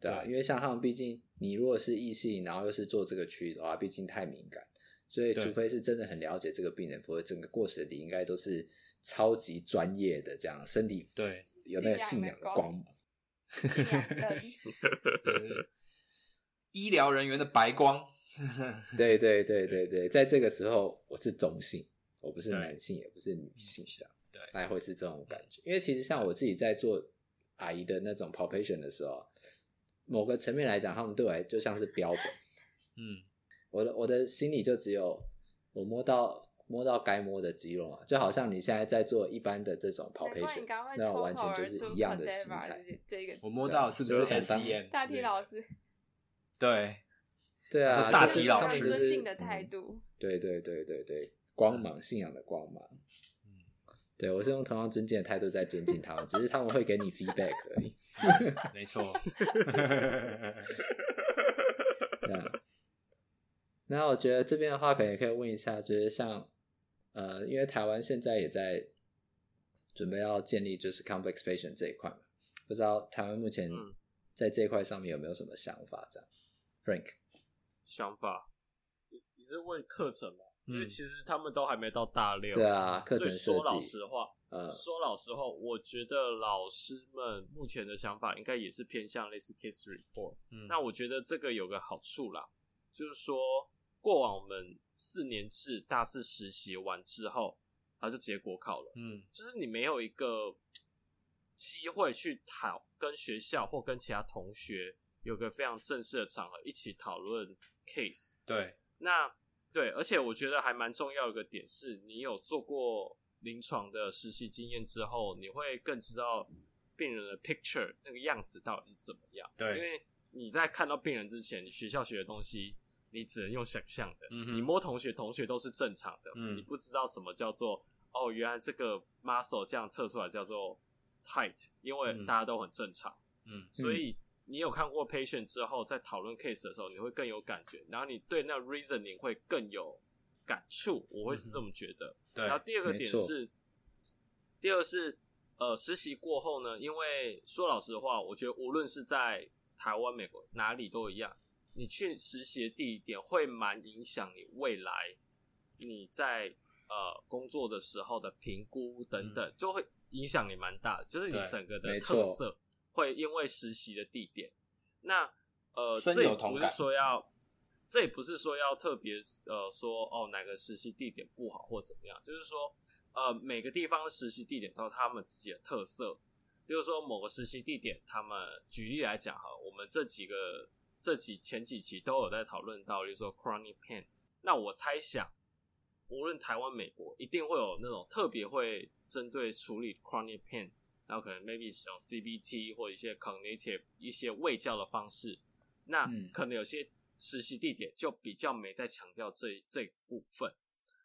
对吧？因为像他们，毕竟你如果是异性，然后又是做这个区域的话，毕竟太敏感，所以除非是真的很了解这个病人，否则整个过程里应该都是超级专业的，这样身体对有那个信仰的光芒，医疗人员的白光。对对对对对，在这个时候我是中性，我不是男性，也不是女性，这样对，大概会是这种感觉。因为其实像我自己在做阿姨的那种 palpation 的时候，某个层面来讲，他们对我来就像是标本。嗯，我的我的心里就只有我摸到摸到该摸的肌肉啊，就好像你现在在做一般的这种 palpation，那完全就是一样的心态。这个我摸到是不是 SCM？大体老师，对。对啊，大体老师尊敬的态度。对对对对对，光芒，信仰的光芒。嗯，对我是用同样尊敬的态度在尊敬他们，只是他们会给你 feedback 而已。没错。对啊。那我觉得这边的话，可能也可以问一下，就是像呃，因为台湾现在也在准备要建立就是 complex patient 这一块嘛，不知道台湾目前在这一块上面有没有什么想法？这样，Frank。想法，你你是问课程吗？嗯，因为其实他们都还没到大六，对啊，课程说老实话，呃，说老实话，我觉得老师们目前的想法应该也是偏向类似 case report。嗯，那我觉得这个有个好处啦，就是说过往我们四年制大四实习完之后，他就结果考了，嗯，就是你没有一个机会去讨跟学校或跟其他同学有个非常正式的场合一起讨论。case 对，那对，而且我觉得还蛮重要的一个点是，你有做过临床的实习经验之后，你会更知道病人的 picture 那个样子到底是怎么样。对，因为你在看到病人之前，你学校学的东西，你只能用想象的。嗯，你摸同学，同学都是正常的。嗯，你不知道什么叫做哦，原来这个 muscle 这样测出来叫做 tight，因为大家都很正常。嗯，所以。你有看过 patient 之后，在讨论 case 的时候，你会更有感觉，然后你对那 reasoning 会更有感触。我会是这么觉得。对。然后第二个点是，第二个是呃，实习过后呢，因为说老实话，我觉得无论是在台湾、美国哪里都一样，你去实习的地点会蛮影响你未来你在呃工作的时候的评估等等，嗯、就会影响你蛮大的，就是你整个的特色会因为实习的地点。那呃，这也不是说要，这也不是说要特别呃说哦哪个实习地点不好或怎么样，就是说呃每个地方的实习地点都有他们自己的特色。比如说某个实习地点，他们举例来讲哈，我们这几个这几前几期都有在讨论到，例如说 chronic pain。那我猜想，无论台湾、美国，一定会有那种特别会针对处理 chronic pain，然后可能 maybe 使用 CBT 或一些 cognitive 一些卫教的方式。那可能有些实习地点就比较没在强调这这部分。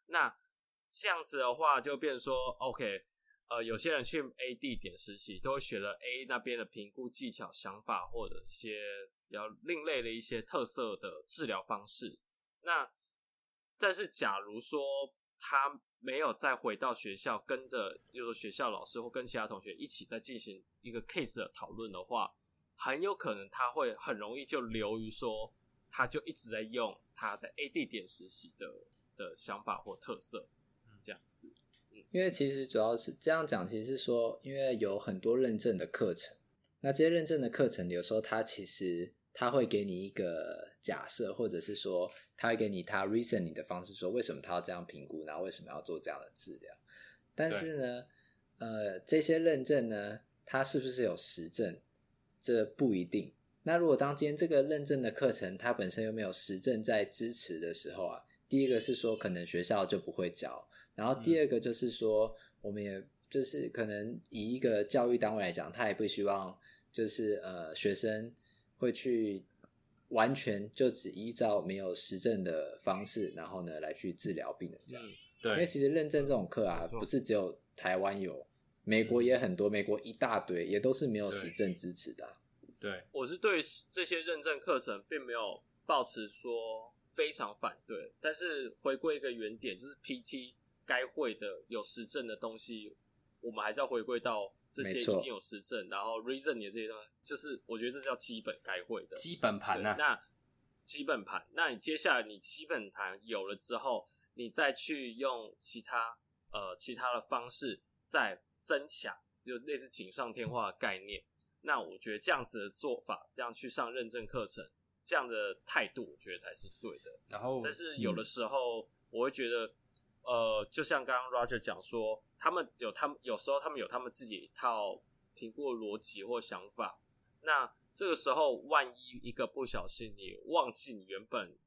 那这样子的话，就变说，OK。呃，有些人去 A 地点实习，都会学了 A 那边的评估技巧、想法，或者一些比较另类的一些特色的治疗方式。那但是，假如说他没有再回到学校，跟着，比如说学校老师或跟其他同学一起在进行一个 case 的讨论的话，很有可能他会很容易就流于说，他就一直在用他在 A 地点实习的的想法或特色，这样子。因为其实主要是这样讲，其实是说，因为有很多认证的课程，那这些认证的课程，有时候它其实它会给你一个假设，或者是说，他会给你他 reasoning 的方式，说为什么他要这样评估，然后为什么要做这样的治疗。但是呢，呃，这些认证呢，它是不是有实证，这不一定。那如果当今天这个认证的课程，它本身又没有实证在支持的时候啊，第一个是说，可能学校就不会教。然后第二个就是说，我们也就是可能以一个教育单位来讲，他也不希望就是呃学生会去完全就只依照没有实证的方式，然后呢来去治疗病人这样。对，因为其实认证这种课啊，不是只有台湾有，美国也很多，美国一大堆也都是没有实证支持的啊。对，我是对这些认证课程并没有抱持说非常反对，但是回归一个原点，就是 PT。该会的有实证的东西，我们还是要回归到这些已经有实证，然后 reasoning 的这些东西，就是我觉得这叫基本该会的基本盘啊。那基本盘，那你接下来你基本盘有了之后，你再去用其他呃其他的方式再增强，就类似锦上添花的概念。那我觉得这样子的做法，这样去上认证课程，这样的态度，我觉得才是对的。然后，但是有的时候我会觉得。呃，就像刚刚 Roger 讲说，他们有他们有时候他们有他们自己一套评估的逻辑或想法。那这个时候，万一一个不小心，你忘记你原本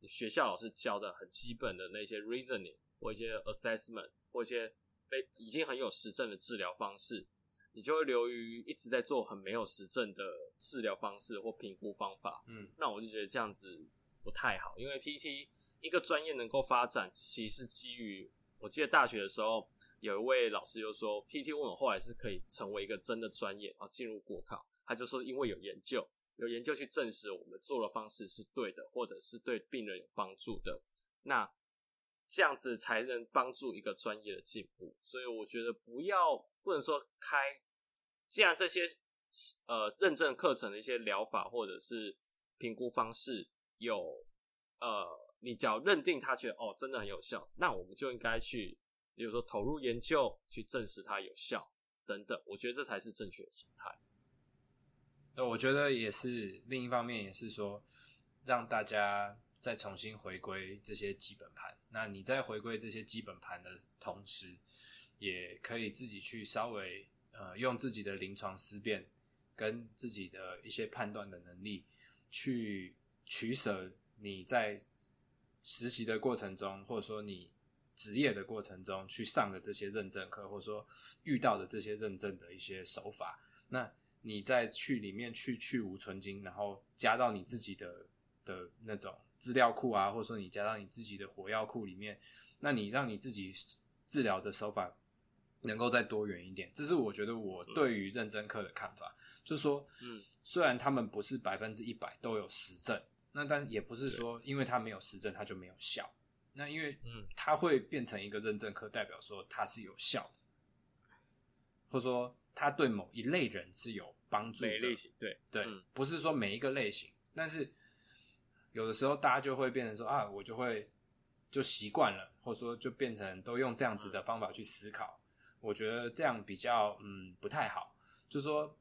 你学校老师教的很基本的那些 reasoning 或一些 assessment 或一些非已经很有实证的治疗方式，你就会流于一直在做很没有实证的治疗方式或评估方法。嗯，那我就觉得这样子不太好，因为 PT。一个专业能够发展，其实基于我记得大学的时候，有一位老师就说，PT 问我后来是可以成为一个真的专业啊，进入国考。他就说，因为有研究，有研究去证实我们做的方式是对的，或者是对病人有帮助的。那这样子才能帮助一个专业的进步。所以我觉得不要不能说开，既然这些呃认证课程的一些疗法或者是评估方式有呃。你只要认定他觉得哦，真的很有效，那我们就应该去，比如说投入研究去证实它有效等等。我觉得这才是正确的心态。那我觉得也是另一方面，也是说让大家再重新回归这些基本盘。那你在回归这些基本盘的同时，也可以自己去稍微呃用自己的临床思辨跟自己的一些判断的能力去取舍你在。实习的过程中，或者说你职业的过程中去上的这些认证课，或者说遇到的这些认证的一些手法，那你再去里面去去无存菁，然后加到你自己的的那种资料库啊，或者说你加到你自己的火药库里面，那你让你自己治疗的手法能够再多元一点，这是我觉得我对于认证课的看法，就是说，嗯，虽然他们不是百分之一百都有实证。那但也不是说，因为它没有实证，它就没有效。那因为，嗯，它会变成一个认证课，代表说它是有效的，或者说它对某一类人是有帮助的。类型对对、嗯，不是说每一个类型，但是有的时候大家就会变成说啊，我就会就习惯了，或者说就变成都用这样子的方法去思考。嗯、我觉得这样比较嗯不太好，就是说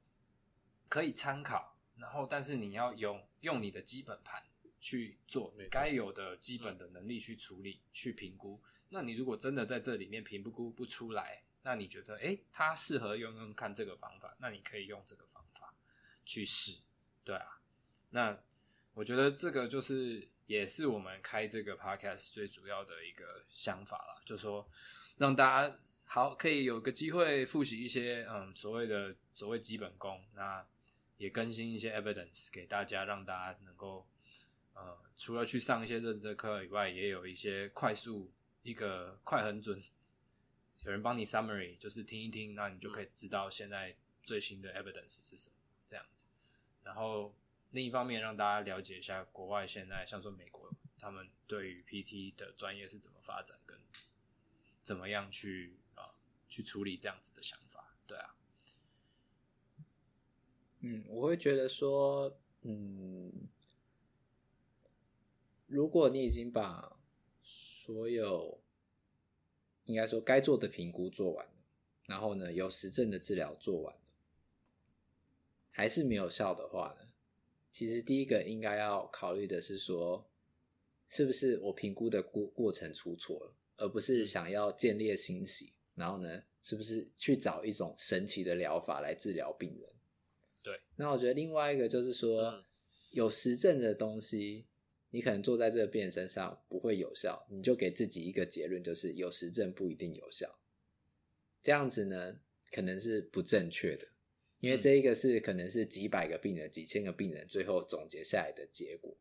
可以参考，然后但是你要用用你的基本盘去做你该有的基本的能力去处理、嗯、去评估。那你如果真的在这里面评估不出来，那你觉得诶，他适合用用看这个方法，那你可以用这个方法去试，对啊。那我觉得这个就是也是我们开这个 podcast 最主要的一个想法了，就是说让大家好可以有个机会复习一些嗯所谓的所谓基本功，那也更新一些 evidence 给大家，让大家能够呃除了去上一些认证课以外，也有一些快速。一个快很准，有人帮你 summary，就是听一听，那你就可以知道现在最新的 evidence 是什么这样子。然后另一方面，让大家了解一下国外现在，像说美国，他们对于 PT 的专业是怎么发展，跟怎么样去啊去处理这样子的想法。对啊，嗯，我会觉得说，嗯，如果你已经把所有应该说该做的评估做完了，然后呢，有实证的治疗做完了，还是没有效的话呢？其实第一个应该要考虑的是说，是不是我评估的过过程出错了，而不是想要建立欣喜，然后呢，是不是去找一种神奇的疗法来治疗病人？对。那我觉得另外一个就是说，有实证的东西。你可能做在这个病人身上不会有效，你就给自己一个结论，就是有实证不一定有效。这样子呢，可能是不正确的，因为这一个是可能是几百个病人、几千个病人最后总结下来的结果。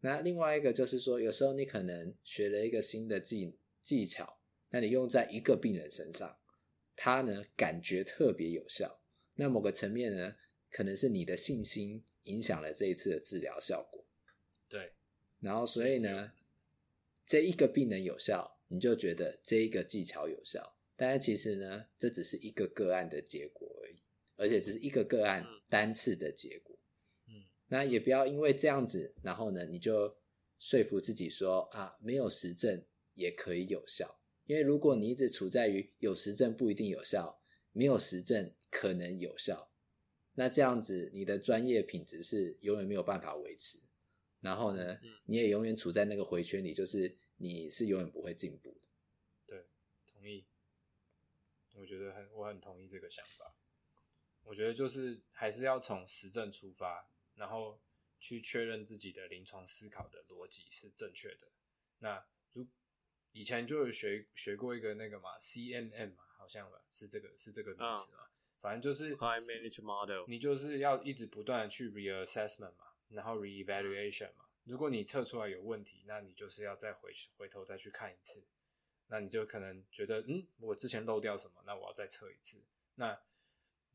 那另外一个就是说，有时候你可能学了一个新的技技巧，那你用在一个病人身上，他呢感觉特别有效，那某个层面呢，可能是你的信心影响了这一次的治疗效果。对，然后所以呢，这一个病人有效，你就觉得这一个技巧有效，但是其实呢，这只是一个个案的结果而已，而且只是一个个案单次的结果。嗯，那也不要因为这样子，然后呢，你就说服自己说啊，没有实证也可以有效，因为如果你一直处在于有实证不一定有效，没有实证可能有效，那这样子你的专业品质是永远没有办法维持。然后呢，你也永远处在那个回圈里，就是你是永远不会进步的。对，同意。我觉得很，我很同意这个想法。我觉得就是还是要从实证出发，然后去确认自己的临床思考的逻辑是正确的。那如以前就有学学过一个那个嘛，CMM 嘛，好像吧，是这个是这个名词嘛。Oh. 反正就是 Model，你就是要一直不断的去 reassessment 嘛。然后 reevaluation 嘛，如果你测出来有问题，那你就是要再回去回头再去看一次，那你就可能觉得，嗯，我之前漏掉什么，那我要再测一次，那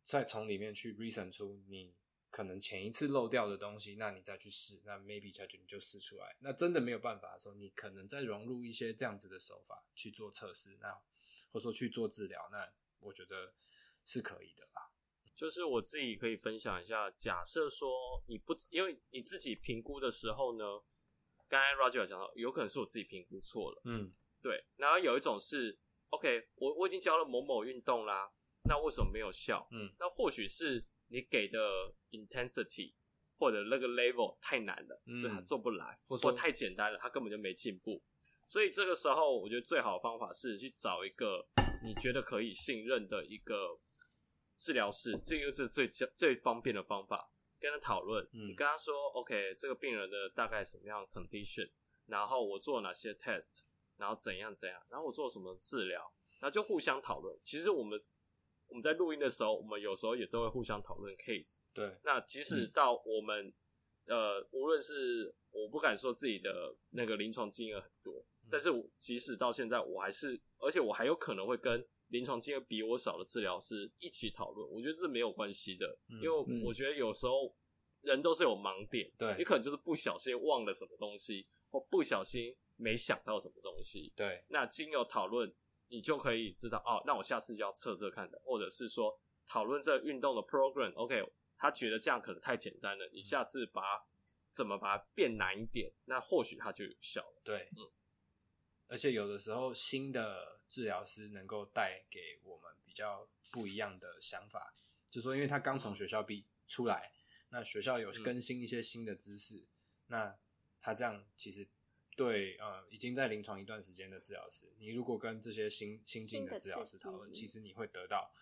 再从里面去 reason 出你可能前一次漏掉的东西，那你再去试，那 maybe 下去你就试出来，那真的没有办法的时候，你可能再融入一些这样子的手法去做测试，那或者说去做治疗，那我觉得是可以的啦。就是我自己可以分享一下，假设说你不，因为你自己评估的时候呢，刚才 Roger 有讲到，有可能是我自己评估错了，嗯，对。然后有一种是，OK，我我已经教了某某运动啦，那为什么没有效？嗯，那或许是你给的 intensity 或者那个 level 太难了，嗯，所以他做不来，或者太简单了，他根本就没进步。所以这个时候，我觉得最好的方法是去找一个你觉得可以信任的一个。治疗室，这个是最最方便的方法，跟他讨论。嗯，你跟他说，OK，这个病人的大概什么样的 condition，然后我做哪些 test，然后怎样怎样，然后我做什么治疗，然后就互相讨论。其实我们我们在录音的时候，我们有时候也是会互相讨论 case。对，那即使到我们、嗯、呃，无论是我不敢说自己的那个临床经验很多，嗯、但是即使到现在，我还是，而且我还有可能会跟。临床经验比我少的治疗师一起讨论，我觉得这是没有关系的，嗯，因为我觉得有时候人都是有盲点，对，你可能就是不小心忘了什么东西，或不小心没想到什么东西，对。那经由讨论，你就可以知道哦，那我下次就要测测看的，或者是说讨论这个运动的 program，OK，、okay, 他觉得这样可能太简单了，你下次把怎么把它变难一点，那或许它就有效了。对，嗯，而且有的时候新的治疗师能够带给我们比较不一样的想法，就是说因为他刚从学校毕出来，那学校有更新一些新的知识，嗯、那他这样其实。对，呃，已经在临床一段时间的治疗师，你如果跟这些新新进的治疗师讨论，其实你会得到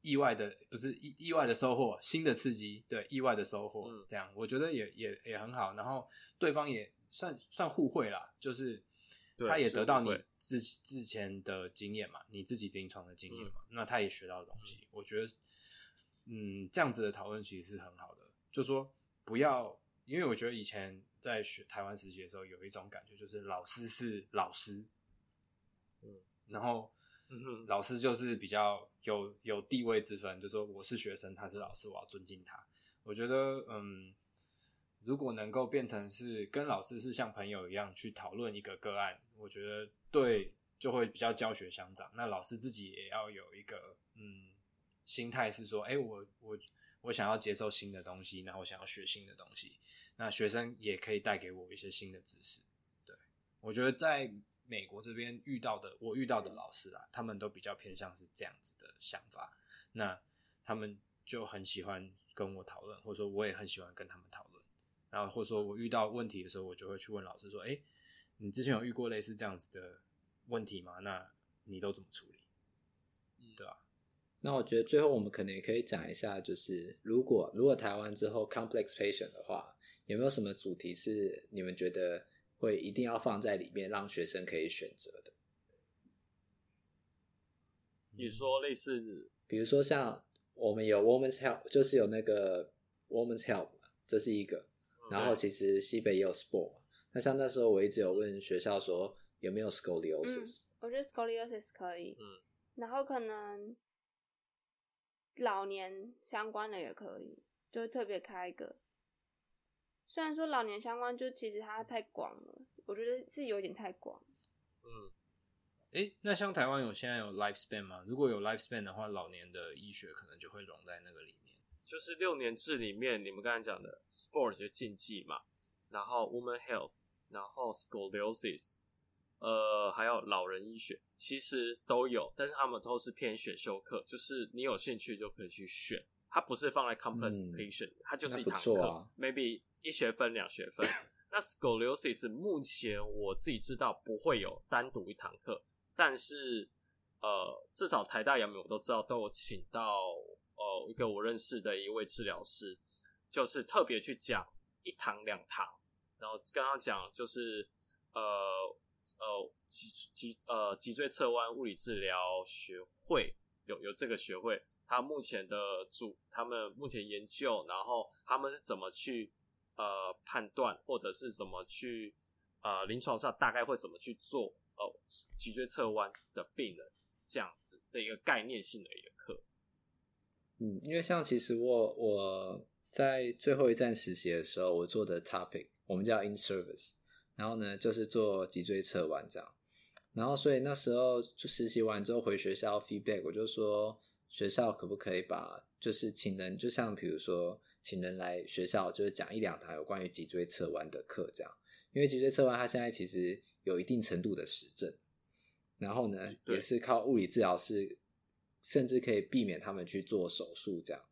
意外的，不是意意外的收获，新的刺激，对，意外的收获，嗯、这样我觉得也也也很好。然后对方也算算互惠啦，就是他也得到你之之前的经验嘛，你自己临床的经验嘛，嗯、那他也学到东西。嗯、我觉得，嗯，这样子的讨论其实是很好的，就说不要，因为我觉得以前。在学台湾实习的时候，有一种感觉，就是老师是老师，嗯，然后老师就是比较有有地位之分，就是说我是学生，他是老师，我要尊敬他。我觉得，嗯，如果能够变成是跟老师是像朋友一样去讨论一个个案，我觉得对就会比较教学相长。那老师自己也要有一个嗯心态，是说，哎，我我我想要接受新的东西，然后我想要学新的东西。那学生也可以带给我一些新的知识，对，我觉得在美国这边遇到的，我遇到的老师啊，他们都比较偏向是这样子的想法，那他们就很喜欢跟我讨论，或者说我也很喜欢跟他们讨论，然后或者说我遇到问题的时候，我就会去问老师说，诶，你之前有遇过类似这样子的问题吗？那你都怎么处理？嗯，对吧？那我觉得最后我们可能也可以讲一下，就是如果如果台湾之后 complex patient 的话。有没有什么主题是你们觉得会一定要放在里面，让学生可以选择的？你说类似，比如说像我们有 Women's Health，就是有那个 Women's Health，这是一个。然后其实西北也有 Sport 嘛。那像那时候我一直有问学校说有没有 Scoliosis。嗯，我觉得 Scoliosis 可以。嗯。然后可能老年相关的也可以，就特别开一个。虽然说老年相关，就其实它太广了，我觉得是有点太广。嗯，诶，那像台湾有现在有 lifespan 吗？如果有 lifespan 的话，老年的医学可能就会融在那个里面。就是六年制里面，你们刚才讲的 sports 就竞技嘛，然后 woman health，然后 scoliosis，呃，还有老人医学，其实都有，但是他们都是偏选修课，就是你有兴趣就可以去选，它不是放在 complex patient，嗯，它就是一堂课，啊，maybe。一学分、两学分，那 scoliosis 目前我自己知道不会有单独一堂课，但是呃，至少台大、阳明我都知道都有请到哦一个我认识的一位治疗师，就是特别去讲一堂两堂，然后刚刚讲就是呃呃脊脊呃脊椎侧弯物理治疗学会有有这个学会，他目前的主他们目前研究，然后他们是怎么去。呃，判断或者是怎么去呃，临床上大概会怎么去做呃，脊椎侧弯的病人这样子的一个概念性的一个课。嗯，因为像其实我我在最后一站实习的时候，我做的 topic 我们叫 in service，然后呢就是做脊椎侧弯这样，然后所以那时候就实习完之后回学校 feedback，我就说学校可不可以把就是请人，就像比如说。请人来学校，就是讲一两堂有关于脊椎侧弯的课，这样。因为脊椎侧弯它现在其实有一定程度的实证，然后呢，也是靠物理治疗师，甚至可以避免他们去做手术这样。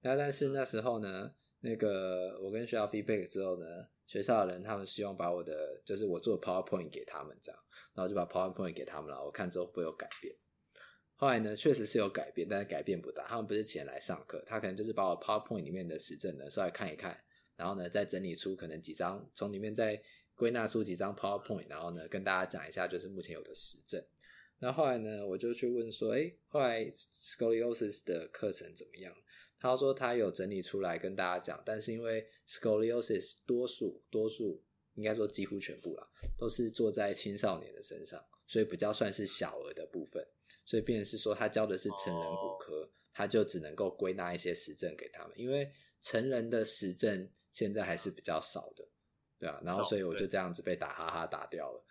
那但是那时候呢，那个我跟学校 feedback 之后呢，学校的人他们希望把我的就是我做的 PowerPoint 给他们这样，然后就把 PowerPoint 给他们了，我看之后会有改变。后来呢，确实是有改变，但是改变不大。他们不是前来上课，他可能就是把我 PowerPoint 里面的实证呢稍微看一看，然后呢再整理出可能几张，从里面再归纳出几张 PowerPoint，然后呢跟大家讲一下就是目前有的实证。那后来呢，我就去问说，哎，后来 Scoliosis 的课程怎么样？他说他有整理出来跟大家讲，但是因为 Scoliosis 多数多数应该说几乎全部啦，都是做在青少年的身上，所以比较算是小额的部分。所以，变成是说，他教的是成人骨科，oh. 他就只能够归纳一些实证给他们，因为成人的实证现在还是比较少的，对啊。然后，所以我就这样子被打哈哈打掉了。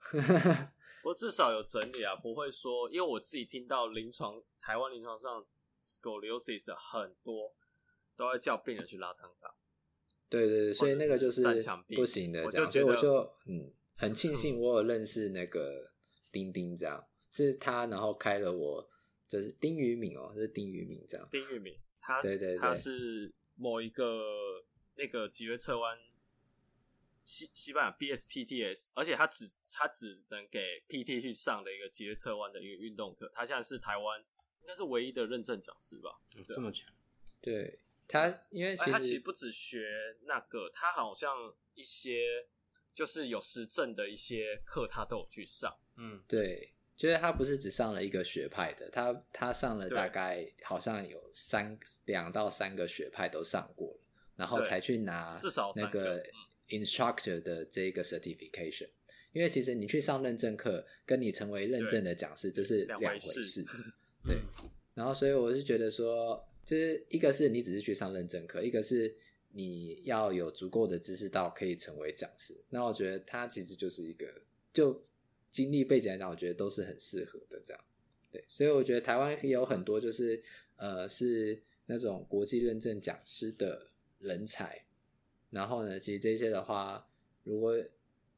我至少有整理啊，不会说，因为我自己听到临床台湾临床上 scoliosis 很多都会叫病人去拉汤汤。对对对，所以那个就是不行的，这样，所以我就嗯，很庆幸 我有认识那个丁丁，这样是他，然后开了我，就是丁宇敏哦，是丁宇敏这样，丁宇敏，他对对对，他是某一个那个脊椎侧弯西西班牙 BSPTS，而且他只他只能给 PT 去上的一个脊椎侧弯的一个运动课，他现在是台湾应该是唯一的认证讲师吧，这么强，对。他因为其实、欸、他其实不只学那个，他好像一些就是有实证的一些课，他都有去上。嗯，对，就是他不是只上了一个学派的，他他上了大概好像有三两到三个学派都上过了，然后才去拿至少那个 instructor 的这个 certification。嗯、因为其实你去上认证课，跟你成为认证的讲师，这是两回事。对，嗯、然后所以我是觉得说。就是一个是你只是去上认证课，一个是你要有足够的知识到可以成为讲师。那我觉得他其实就是一个，就经历背景来讲，我觉得都是很适合的这样。对，所以我觉得台湾有很多就是呃是那种国际认证讲师的人才。然后呢，其实这些的话，如果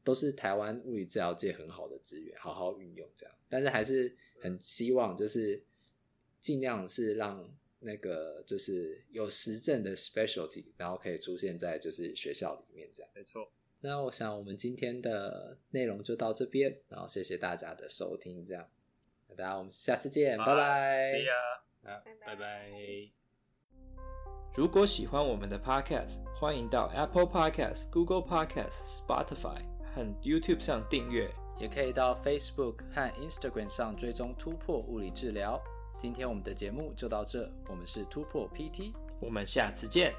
都是台湾物理治疗界很好的资源，好好运用这样。但是还是很希望就是尽量是让。那个就是有实证的 specialty，然后可以出现在就是学校里面这样。没错。那我想我们今天的内容就到这边，然后谢谢大家的收听，这样。那大家我们下次见，拜拜。See ya。啊，拜拜。如果喜欢我们的 podcast，欢迎到 Apple Podcast、Google Podcast、Spotify 和 YouTube 上订阅，也可以到 Facebook 和 Instagram 上追踪突破物理治疗。今天我们的节目就到这，我们是突破 PT，我们下次见。